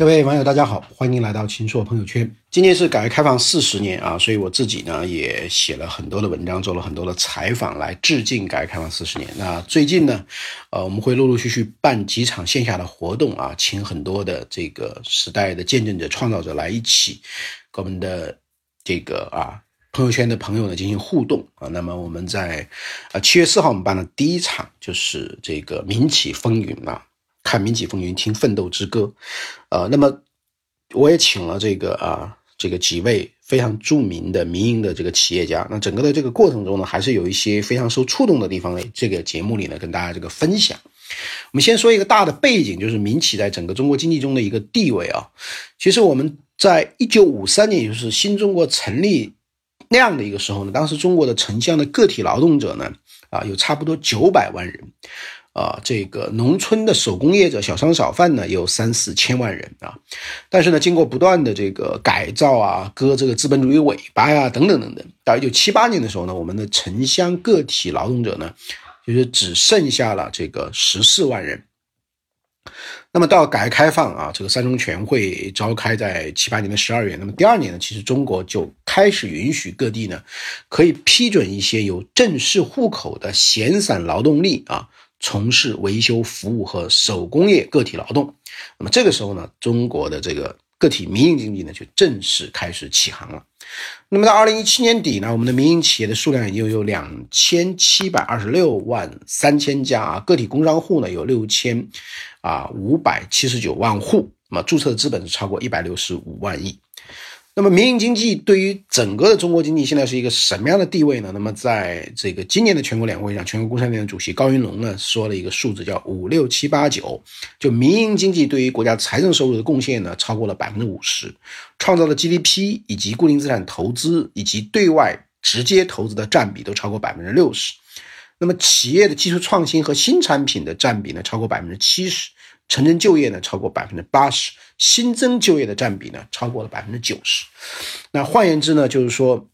各位网友，大家好，欢迎来到秦朔朋友圈。今年是改革开放四十年啊，所以我自己呢也写了很多的文章，做了很多的采访，来致敬改革开放四十年。那最近呢，呃，我们会陆陆续续办几场线下的活动啊，请很多的这个时代的见证者、创造者来一起跟我们的这个啊朋友圈的朋友呢进行互动啊。那么我们在啊七月四号我们办的第一场就是这个民企风云啊。看民企风云，听奋斗之歌，呃，那么我也请了这个啊，这个几位非常著名的民营的这个企业家。那整个的这个过程中呢，还是有一些非常受触动的地方呢。这个节目里呢，跟大家这个分享。我们先说一个大的背景，就是民企在整个中国经济中的一个地位啊。其实我们在一九五三年，也就是新中国成立那样的一个时候呢，当时中国的城乡的个体劳动者呢，啊，有差不多九百万人。啊，这个农村的手工业者、小商小贩呢，有三四千万人啊。但是呢，经过不断的这个改造啊，割这个资本主义尾巴呀，等等等等，到一九七八年的时候呢，我们的城乡个体劳动者呢，就是只剩下了这个十四万人。那么到改革开放啊，这个三中全会召开在七八年的十二月，那么第二年呢，其实中国就开始允许各地呢，可以批准一些有正式户口的闲散劳动力啊。从事维修服务和手工业个体劳动，那么这个时候呢，中国的这个个体民营经济呢就正式开始起航了。那么到二零一七年底呢，我们的民营企业的数量已经有两千七百二十六万三千家啊，个体工商户呢有六千啊五百七十九万户，那么注册资本是超过一百六十五万亿。那么民营经济对于整个的中国经济现在是一个什么样的地位呢？那么在这个今年的全国两会上，全国工商联的主席高云龙呢说了一个数字，叫五六七八九，就民营经济对于国家财政收入的贡献呢超过了百分之五十，创造的 GDP 以及固定资产投资以及对外直接投资的占比都超过百分之六十，那么企业的技术创新和新产品的占比呢超过百分之七十。城镇就业呢超过百分之八十，新增就业的占比呢超过了百分之九十。那换言之呢，就是说，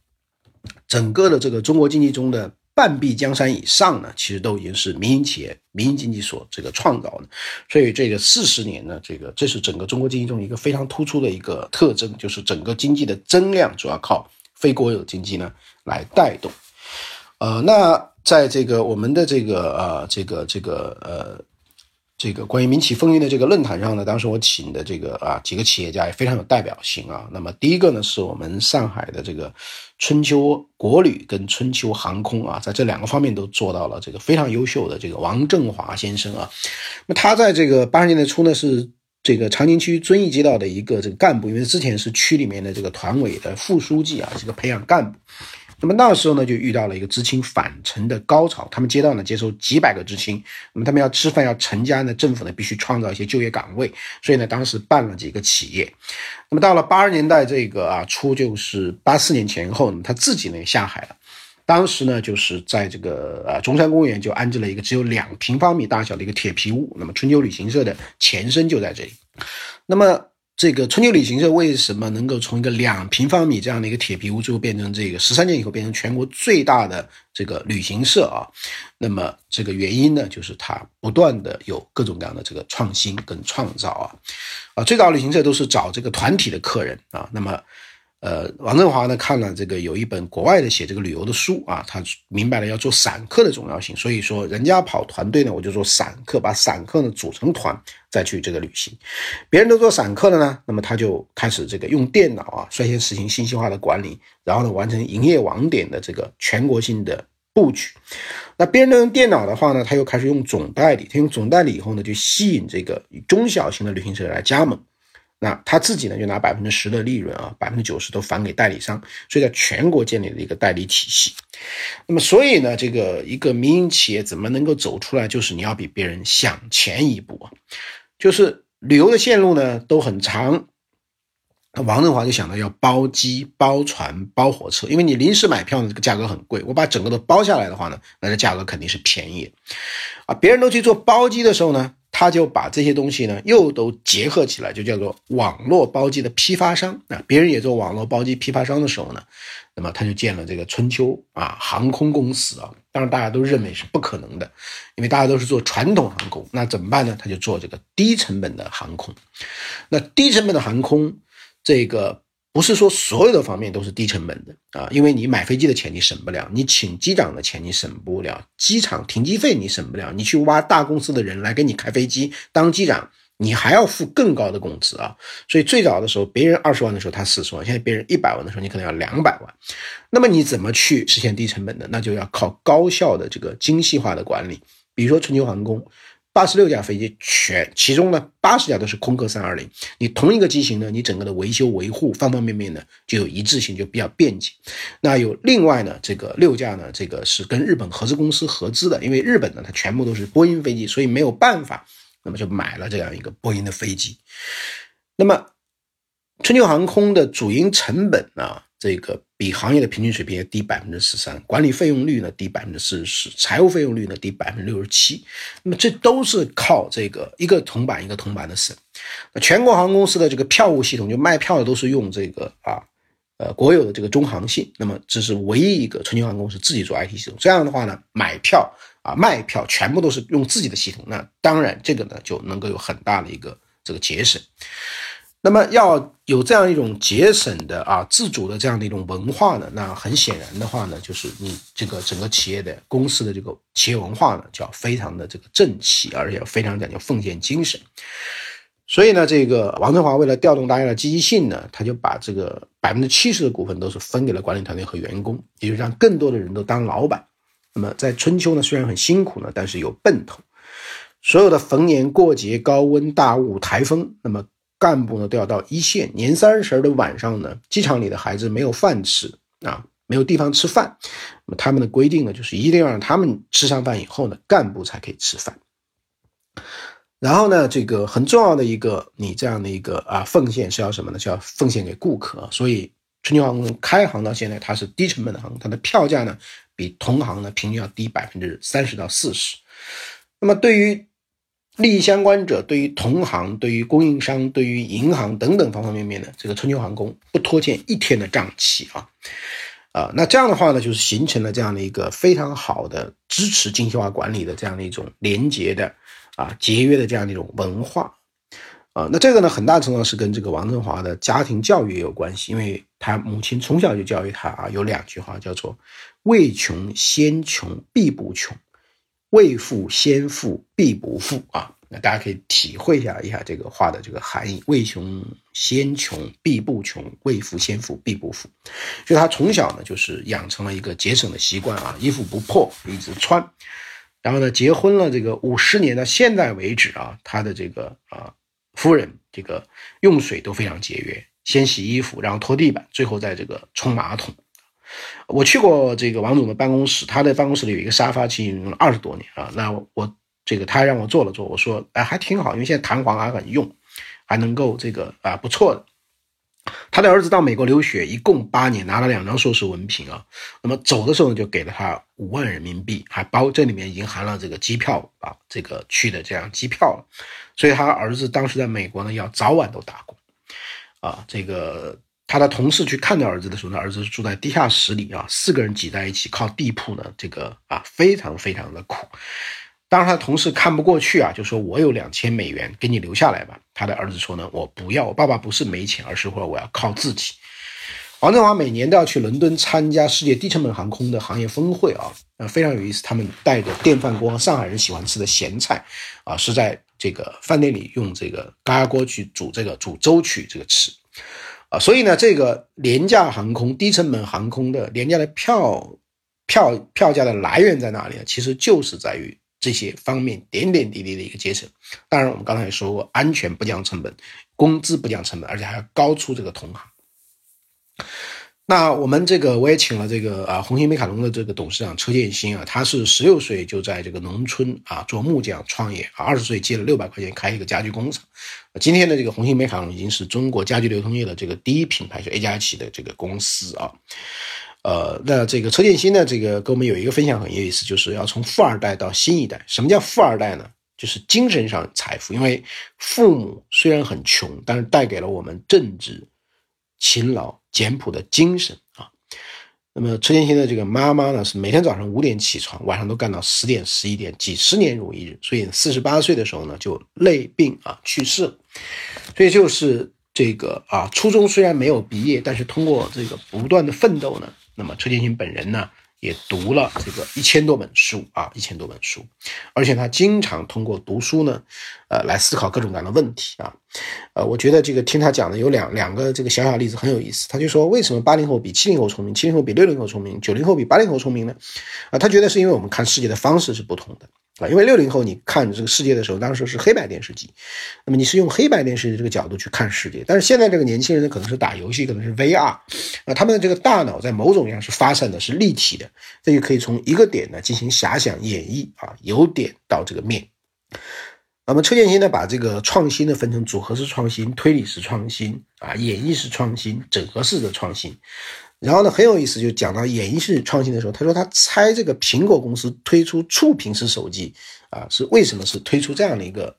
整个的这个中国经济中的半壁江山以上呢，其实都已经是民营企业、民营经济所这个创造的。所以这个四十年呢，这个这是整个中国经济中一个非常突出的一个特征，就是整个经济的增量主要靠非国有经济呢来带动。呃，那在这个我们的这个呃这个这个呃。这个关于民企风云的这个论坛上呢，当时我请的这个啊几个企业家也非常有代表性啊。那么第一个呢，是我们上海的这个春秋国旅跟春秋航空啊，在这两个方面都做到了这个非常优秀的这个王振华先生啊。那他在这个八十年代初呢，是这个长宁区遵义街道的一个这个干部，因为之前是区里面的这个团委的副书记啊，是个培养干部。那么那时候呢，就遇到了一个知青返城的高潮。他们街道呢接收几百个知青，那么他们要吃饭要成家呢，政府呢必须创造一些就业岗位，所以呢当时办了几个企业。那么到了八十年代这个啊初，就是八四年前后呢，他自己呢下海了。当时呢就是在这个啊中山公园就安置了一个只有两平方米大小的一个铁皮屋。那么春秋旅行社的前身就在这里。那么。这个春秋旅行社为什么能够从一个两平方米这样的一个铁皮屋，最后变成这个十三年以后变成全国最大的这个旅行社啊？那么这个原因呢，就是它不断的有各种各样的这个创新跟创造啊，啊，最早旅行社都是找这个团体的客人啊，那么。呃，王振华呢看了这个有一本国外的写这个旅游的书啊，他明白了要做散客的重要性，所以说人家跑团队呢，我就做散客，把散客呢组成团再去这个旅行。别人都做散客了呢，那么他就开始这个用电脑啊，率先实行信息化的管理，然后呢完成营业网点的这个全国性的布局。那别人都用电脑的话呢，他又开始用总代理，他用总代理以后呢，就吸引这个中小型的旅行社来加盟。那他自己呢，就拿百分之十的利润啊，百分之九十都返给代理商，所以在全国建立了一个代理体系。那么，所以呢，这个一个民营企业怎么能够走出来，就是你要比别人想前一步啊。就是旅游的线路呢都很长，那王振华就想到要包机、包船、包火车，因为你临时买票呢，这个价格很贵，我把整个都包下来的话呢，那这价格肯定是便宜啊。别人都去做包机的时候呢。他就把这些东西呢，又都结合起来，就叫做网络包机的批发商啊。别人也做网络包机批发商的时候呢，那么他就建了这个春秋啊航空公司啊。当然大家都认为是不可能的，因为大家都是做传统航空，那怎么办呢？他就做这个低成本的航空。那低成本的航空，这个不是说所有的方面都是低成本的啊，因为你买飞机的钱你省不了，你请机长的钱你省不了，机场停机费你省不了，你去挖大公司的人来给你开飞机当机长。你还要付更高的工资啊！所以最早的时候，别人二十万的时候他四十万，现在别人一百万的时候，你可能要两百万。那么你怎么去实现低成本的？那就要靠高效的这个精细化的管理。比如说春秋航空，八十六架飞机全，其中呢八十架都是空客三二零。你同一个机型呢，你整个的维修维护方方面面呢就有一致性，就比较便捷。那有另外呢这个六架呢，这个是跟日本合资公司合资的，因为日本呢它全部都是波音飞机，所以没有办法。那么就买了这样一个波音的飞机，那么春秋航空的主营成本呢，这个比行业的平均水平低百分之十三，管理费用率呢低百分之四十，财务费用率呢低百分之六十七，那么这都是靠这个一个铜板一个铜板的省。那全国航空公司的这个票务系统，就卖票的都是用这个啊。呃，国有的这个中航信，那么这是唯一一个春秋航空公司自己做 IT 系统。这样的话呢，买票啊、卖票全部都是用自己的系统，那当然这个呢就能够有很大的一个这个节省。那么要有这样一种节省的啊自主的这样的一种文化呢，那很显然的话呢，就是你这个整个企业的公司的这个企业文化呢，就要非常的这个正气，而且非常讲究奉献精神。所以呢，这个王振华为了调动大家的积极性呢，他就把这个百分之七十的股份都是分给了管理团队和员工，也就让更多的人都当老板。那么在春秋呢，虽然很辛苦呢，但是有奔头。所有的逢年过节、高温大雾、台风，那么干部呢都要到一线。年三十的晚上呢，机场里的孩子没有饭吃啊，没有地方吃饭。那么他们的规定呢，就是一定要让他们吃上饭以后呢，干部才可以吃饭。然后呢，这个很重要的一个，你这样的一个啊奉献是要什么呢？是要奉献给顾客。所以春秋航空开航到现在，它是低成本的航空，它的票价呢比同行呢平均要低百分之三十到四十。那么对于利益相关者，对于同行、对于供应商、对于银行等等方方面面的，这个春秋航空不拖欠一天的账期啊啊。那这样的话呢，就是形成了这样的一个非常好的支持精细化管理的这样的一种廉洁的。啊，节约的这样的一种文化，啊，那这个呢，很大程度上是跟这个王振华的家庭教育也有关系，因为他母亲从小就教育他啊，有两句话叫做“未穷先穷必不穷，未富先富必不富”啊，那大家可以体会一下一下这个话的这个含义，“未穷先穷必不穷，未富先富必不富”，所以他从小呢就是养成了一个节省的习惯啊，衣服不破一直穿。然后呢，结婚了这个五十年到现在为止啊，他的这个啊夫人这个用水都非常节约，先洗衣服，然后拖地板，最后在这个冲马桶。我去过这个王总的办公室，他的办公室里有一个沙发，其实用了二十多年啊。那我这个他让我坐了坐，我说哎还挺好，因为现在弹簧还很用，还能够这个啊不错的。他的儿子到美国留学，一共八年，拿了两张硕士文凭啊。那么走的时候呢，就给了他五万人民币，还包这里面已经含了这个机票啊，这个去的这样机票了。所以他儿子当时在美国呢，要早晚都打工啊。这个他的同事去看到儿子的时候呢，儿子是住在地下室里啊，四个人挤在一起靠地铺呢，这个啊非常非常的苦。当然，他同事看不过去啊，就说：“我有两千美元，给你留下来吧。”他的儿子说：“呢，我不要，我爸爸不是没钱，而是说我要靠自己。”王振华每年都要去伦敦参加世界低成本航空的行业峰会啊，啊，非常有意思。他们带着电饭锅上海人喜欢吃的咸菜啊，是在这个饭店里用这个高压锅去煮这个煮粥去这个吃啊。所以呢，这个廉价航空、低成本航空的廉价的票票票价的来源在哪里呢？其实就是在于。这些方面点点滴滴的一个节省，当然我们刚才也说过，安全不降成本，工资不降成本，而且还要高出这个同行。那我们这个我也请了这个啊红星美卡龙的这个董事长车建新啊，他是十六岁就在这个农村啊做木匠创业啊，二十岁借了六百块钱开一个家具工厂。今天的这个红星美卡龙已经是中国家具流通业的这个第一品牌，是 A 加旗的这个公司啊。呃，那这个车建新呢，这个跟我们有一个分享很有意思，就是要从富二代到新一代。什么叫富二代呢？就是精神上财富，因为父母虽然很穷，但是带给了我们正直、勤劳、简朴的精神啊。那么车建新的这个妈妈呢，是每天早上五点起床，晚上都干到十点、十一点，几十年如一日。所以四十八岁的时候呢，就累病啊去世了。所以就是这个啊，初中虽然没有毕业，但是通过这个不断的奋斗呢，那么车建新本人呢。也读了这个一千多本书啊，一千多本书，而且他经常通过读书呢，呃，来思考各种各样的问题啊，呃，我觉得这个听他讲的有两两个这个小小例子很有意思。他就说，为什么八零后比七零后聪明，七零后比六零后聪明，九零后比八零后聪明呢？啊，他觉得是因为我们看世界的方式是不同的。啊，因为六零后你看这个世界的时候，当时是黑白电视机，那么你是用黑白电视的这个角度去看世界。但是现在这个年轻人呢，可能是打游戏，可能是 VR，啊，他们的这个大脑在某种上是发散的，是立体的，这就可以从一个点呢进行遐想演绎啊，由点到这个面。那么车建新呢，把这个创新呢分成组合式创新、推理式创新啊、演绎式创新、整合式的创新。然后呢，很有意思，就讲到演绎式创新的时候，他说他猜这个苹果公司推出触屏式手机啊，是为什么是推出这样的一个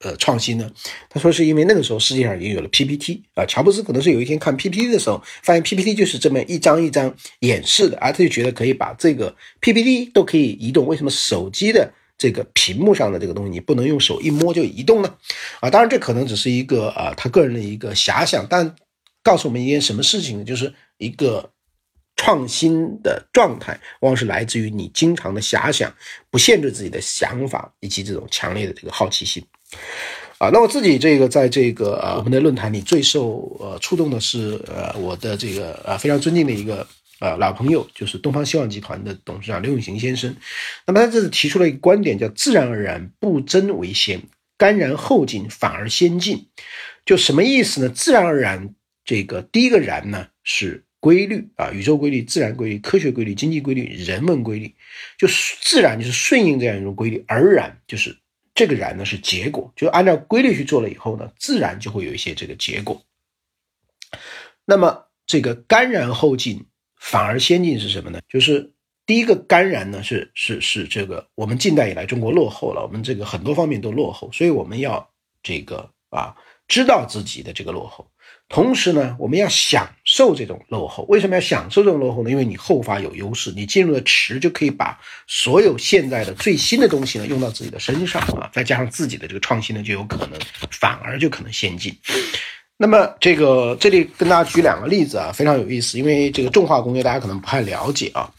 呃创新呢？他说是因为那个时候世界上已经有了 PPT 啊，乔布斯可能是有一天看 PPT 的时候，发现 PPT 就是这么一张一张演示的，啊，他就觉得可以把这个 PPT 都可以移动，为什么手机的这个屏幕上的这个东西你不能用手一摸就移动呢？啊，当然这可能只是一个啊他个人的一个遐想，但告诉我们一件什么事情呢？就是。一个创新的状态，往往是来自于你经常的遐想，不限制自己的想法，以及这种强烈的这个好奇心。啊，那我自己这个在这个呃我们的论坛里最受呃触动的是呃我的这个呃非常尊敬的一个呃老朋友，就是东方希望集团的董事长刘永行先生。那么他这次提出了一个观点，叫自然而然不争为先，干然后进反而先进。就什么意思呢？自然而然，这个第一个然呢是。规律啊，宇宙规律、自然规律、科学规律、经济规律、人文规律，就自然就是顺应这样一种规律，而然就是这个然呢是结果，就按照规律去做了以后呢，自然就会有一些这个结果。那么这个干然后进，反而先进是什么呢？就是第一个干然呢是是是这个我们近代以来中国落后了，我们这个很多方面都落后，所以我们要这个啊知道自己的这个落后。同时呢，我们要享受这种落后。为什么要享受这种落后呢？因为你后发有优势，你进入了迟，就可以把所有现在的最新的东西呢用到自己的身上啊，再加上自己的这个创新呢，就有可能反而就可能先进。那么这个这里跟大家举两个例子啊，非常有意思，因为这个重化工业大家可能不太了解啊。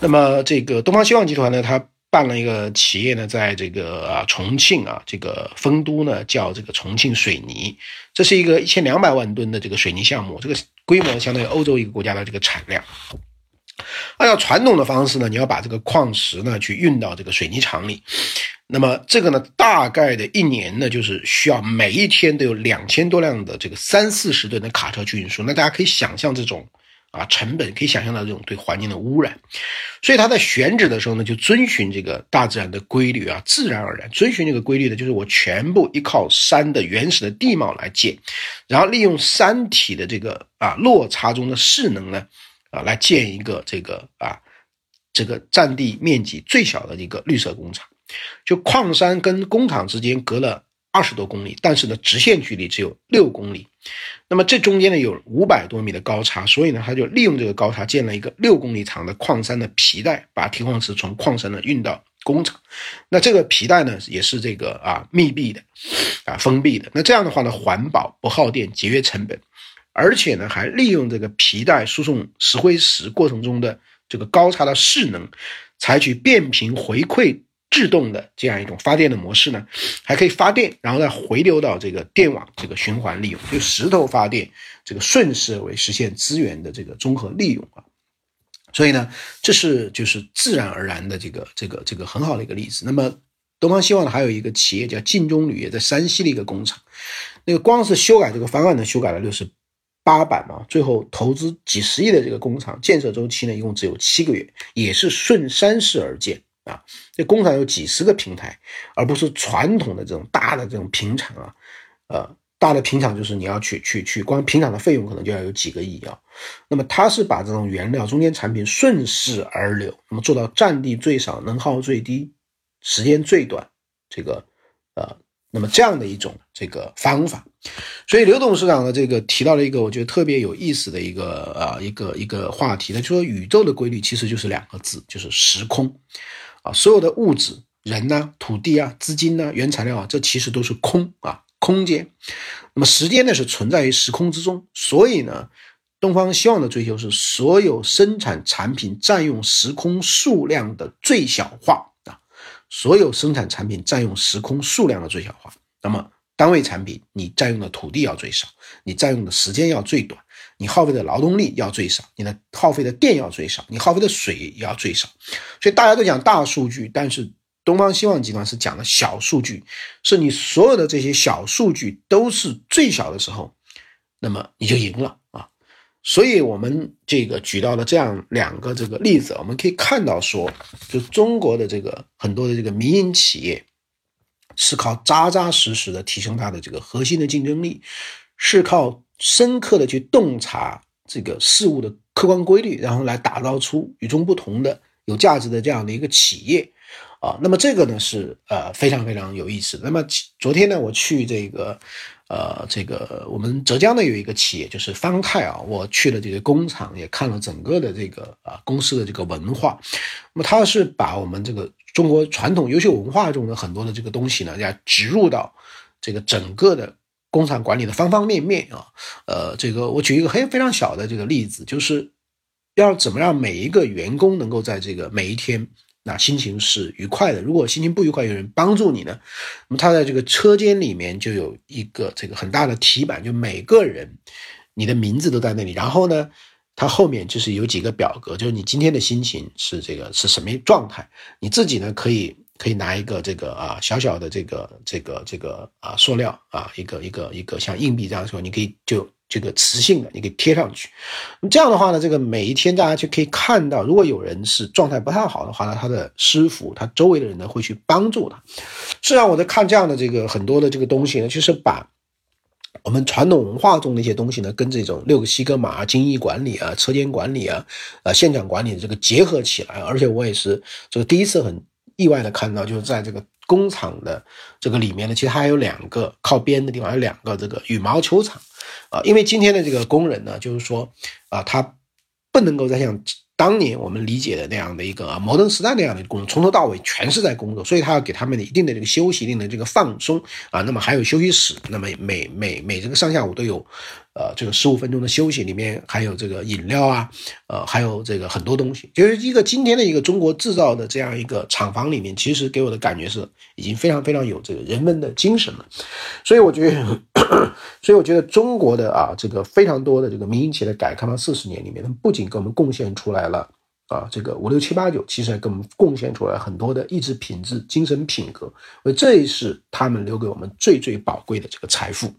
那么这个东方希望集团呢，它。办了一个企业呢，在这个啊重庆啊，这个丰都呢叫这个重庆水泥，这是一个一千两百万吨的这个水泥项目，这个规模相当于欧洲一个国家的这个产量。按照传统的方式呢，你要把这个矿石呢去运到这个水泥厂里，那么这个呢大概的一年呢就是需要每一天都有两千多辆的这个三四十吨的卡车去运输，那大家可以想象这种。啊，成本可以想象到这种对环境的污染，所以他在选址的时候呢，就遵循这个大自然的规律啊，自然而然遵循这个规律的，就是我全部依靠山的原始的地貌来建，然后利用山体的这个啊落差中的势能呢，啊来建一个这个啊这个占地面积最小的一个绿色工厂，就矿山跟工厂之间隔了。二十多公里，但是呢，直线距离只有六公里，那么这中间呢有五百多米的高差，所以呢，他就利用这个高差建了一个六公里长的矿山的皮带，把铁矿石从矿山呢运到工厂。那这个皮带呢也是这个啊密闭的，啊封闭的。那这样的话呢，环保不耗电，节约成本，而且呢还利用这个皮带输送石灰石过程中的这个高差的势能，采取变频回馈。制动的这样一种发电的模式呢，还可以发电，然后再回流到这个电网这个循环利用，就石头发电，这个顺势为实现资源的这个综合利用啊。所以呢，这是就是自然而然的这个这个这个很好的一个例子。那么东方希望呢，还有一个企业叫晋中铝业，在山西的一个工厂，那个光是修改这个方案呢，修改了六十八版嘛，最后投资几十亿的这个工厂建设周期呢，一共只有七个月，也是顺山势而建。啊，这工厂有几十个平台，而不是传统的这种大的这种平厂啊，呃，大的平厂就是你要去去去，光平厂的费用可能就要有几个亿啊。那么它是把这种原料中间产品顺势而流，那么做到占地最少、能耗最低、时间最短，这个呃那么这样的一种这个方法，所以刘董事长的这个提到了一个我觉得特别有意思的一个啊一个一个话题呢，就说宇宙的规律其实就是两个字，就是时空啊，所有的物质、人呐、土地啊、资金呐、原材料啊，这其实都是空啊，空间。那么时间呢是存在于时空之中，所以呢。东方希望的追求是所有生产产品占用时空数量的最小化啊，所有生产产品占用时空数量的最小化。那么单位产品，你占用的土地要最少，你占用的时间要最短，你耗费的劳动力要最少，你的耗费的电要最少，你耗费的水也要最少。所以大家都讲大数据，但是东方希望集团是讲的小数据，是你所有的这些小数据都是最小的时候，那么你就赢了啊。所以，我们这个举到了这样两个这个例子，我们可以看到说，就中国的这个很多的这个民营企业，是靠扎扎实实的提升它的这个核心的竞争力，是靠深刻的去洞察这个事物的客观规律，然后来打造出与众不同的有价值的这样的一个企业。啊，那么这个呢是呃非常非常有意思。那么昨天呢，我去这个呃这个我们浙江的有一个企业，就是方太啊，我去了这个工厂，也看了整个的这个啊公司的这个文化。那么它是把我们这个中国传统优秀文化中的很多的这个东西呢，要植入到这个整个的工厂管理的方方面面啊。呃，这个我举一个很非常小的这个例子，就是要怎么让每一个员工能够在这个每一天。那心情是愉快的。如果心情不愉快，有人帮助你呢？那么他在这个车间里面就有一个这个很大的题板，就每个人你的名字都在那里。然后呢，他后面就是有几个表格，就是你今天的心情是这个是什么状态。你自己呢可以可以拿一个这个啊小小的这个这个这个啊塑料啊一个一个一个像硬币这样说，你可以就。这个磁性的，你可以贴上去。这样的话呢，这个每一天大家就可以看到，如果有人是状态不太好的话呢，他的师傅，他周围的人呢会去帮助他。实际上，我在看这样的这个很多的这个东西呢，就是把我们传统文化中的一些东西呢，跟这种六个西格玛、精益管理啊、车间管理啊、呃现场管理的这个结合起来。而且我也是这个第一次很意外的看到，就是在这个。工厂的这个里面呢，其实还有两个靠边的地方，有两个这个羽毛球场，啊，因为今天的这个工人呢，就是说，啊，他不能够再像。当年我们理解的那样的一个摩登时代那样的工作，从头到尾全是在工作，所以他要给他们的一定的这个休息，一定的这个放松啊。那么还有休息室，那么每每每这个上下午都有，呃，这个十五分钟的休息，里面还有这个饮料啊，呃，还有这个很多东西，就是一个今天的一个中国制造的这样一个厂房里面，其实给我的感觉是已经非常非常有这个人文的精神了。所以我觉得，所以我觉得中国的啊，这个非常多的这个民营企业的改革开放四十年里面，他们不仅给我们贡献出来。了啊，这个五六七八九，其实还给我们贡献出来很多的意志品质、精神品格，所以这是他们留给我们最最宝贵的这个财富。